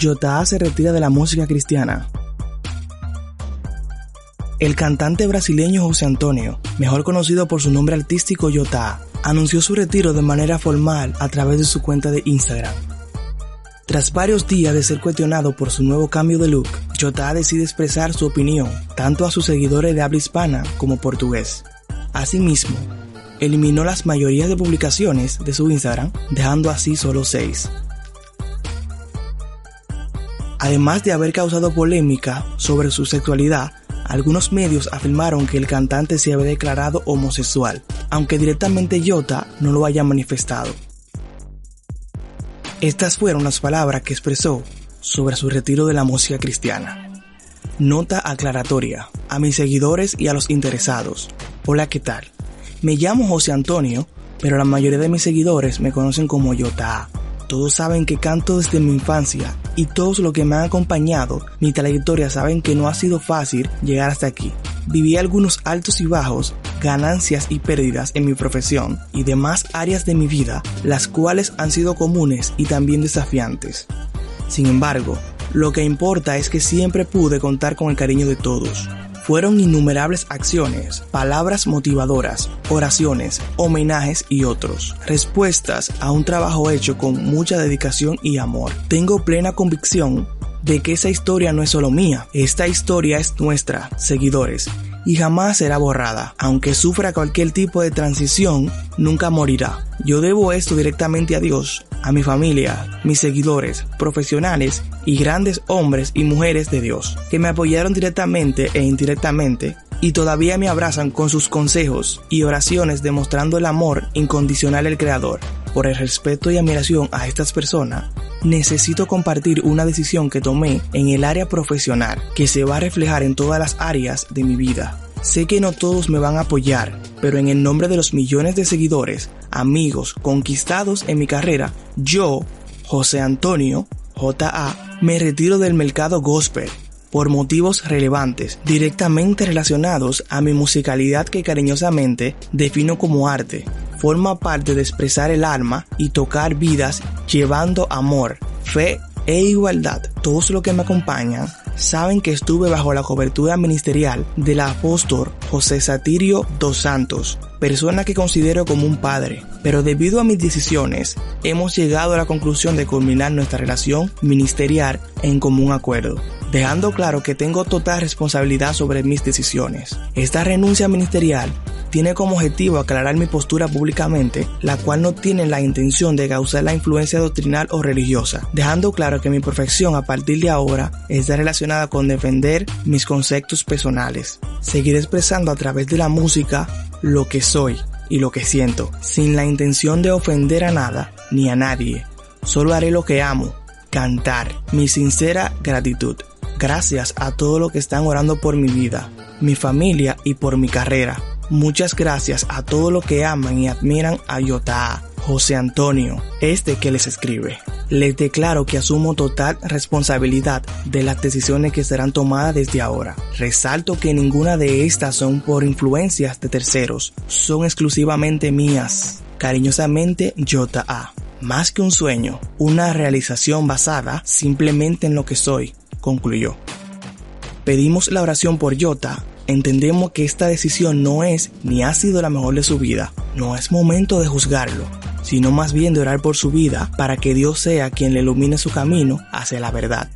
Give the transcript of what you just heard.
Jota se retira de la música cristiana. El cantante brasileño José Antonio, mejor conocido por su nombre artístico Jota, anunció su retiro de manera formal a través de su cuenta de Instagram. Tras varios días de ser cuestionado por su nuevo cambio de look, Jota decide expresar su opinión tanto a sus seguidores de habla hispana como portugués. Asimismo, eliminó las mayorías de publicaciones de su Instagram, dejando así solo 6. Además de haber causado polémica sobre su sexualidad, algunos medios afirmaron que el cantante se había declarado homosexual, aunque directamente Jota no lo haya manifestado. Estas fueron las palabras que expresó sobre su retiro de la música cristiana. Nota aclaratoria a mis seguidores y a los interesados. Hola, ¿qué tal? Me llamo José Antonio, pero la mayoría de mis seguidores me conocen como Jota. Todos saben que canto desde mi infancia y todos los que me han acompañado mi trayectoria saben que no ha sido fácil llegar hasta aquí. Viví algunos altos y bajos, ganancias y pérdidas en mi profesión y demás áreas de mi vida, las cuales han sido comunes y también desafiantes. Sin embargo, lo que importa es que siempre pude contar con el cariño de todos. Fueron innumerables acciones, palabras motivadoras, oraciones, homenajes y otros. Respuestas a un trabajo hecho con mucha dedicación y amor. Tengo plena convicción de que esa historia no es solo mía, esta historia es nuestra, seguidores, y jamás será borrada. Aunque sufra cualquier tipo de transición, nunca morirá. Yo debo esto directamente a Dios, a mi familia, mis seguidores, profesionales y grandes hombres y mujeres de Dios, que me apoyaron directamente e indirectamente y todavía me abrazan con sus consejos y oraciones demostrando el amor incondicional del Creador. Por el respeto y admiración a estas personas, necesito compartir una decisión que tomé en el área profesional que se va a reflejar en todas las áreas de mi vida. Sé que no todos me van a apoyar, pero en el nombre de los millones de seguidores, amigos, conquistados en mi carrera, yo, José Antonio, JA, me retiro del mercado gospel por motivos relevantes, directamente relacionados a mi musicalidad que cariñosamente defino como arte. Forma parte de expresar el alma y tocar vidas llevando amor, fe e igualdad. Todos los que me acompañan saben que estuve bajo la cobertura ministerial del apóstol José Satirio dos Santos, persona que considero como un padre, pero debido a mis decisiones hemos llegado a la conclusión de culminar nuestra relación ministerial en común acuerdo dejando claro que tengo total responsabilidad sobre mis decisiones. Esta renuncia ministerial tiene como objetivo aclarar mi postura públicamente, la cual no tiene la intención de causar la influencia doctrinal o religiosa, dejando claro que mi profesión a partir de ahora está relacionada con defender mis conceptos personales. Seguiré expresando a través de la música lo que soy y lo que siento, sin la intención de ofender a nada ni a nadie. Solo haré lo que amo, cantar, mi sincera gratitud. Gracias a todos los que están orando por mi vida, mi familia y por mi carrera. Muchas gracias a todos los que aman y admiran a Yota, José Antonio, este que les escribe. Les declaro que asumo total responsabilidad de las decisiones que serán tomadas desde ahora. Resalto que ninguna de estas son por influencias de terceros, son exclusivamente mías. Cariñosamente, J.A. Más que un sueño, una realización basada simplemente en lo que soy, concluyó. Pedimos la oración por Jota. Entendemos que esta decisión no es ni ha sido la mejor de su vida. No es momento de juzgarlo, sino más bien de orar por su vida para que Dios sea quien le ilumine su camino hacia la verdad.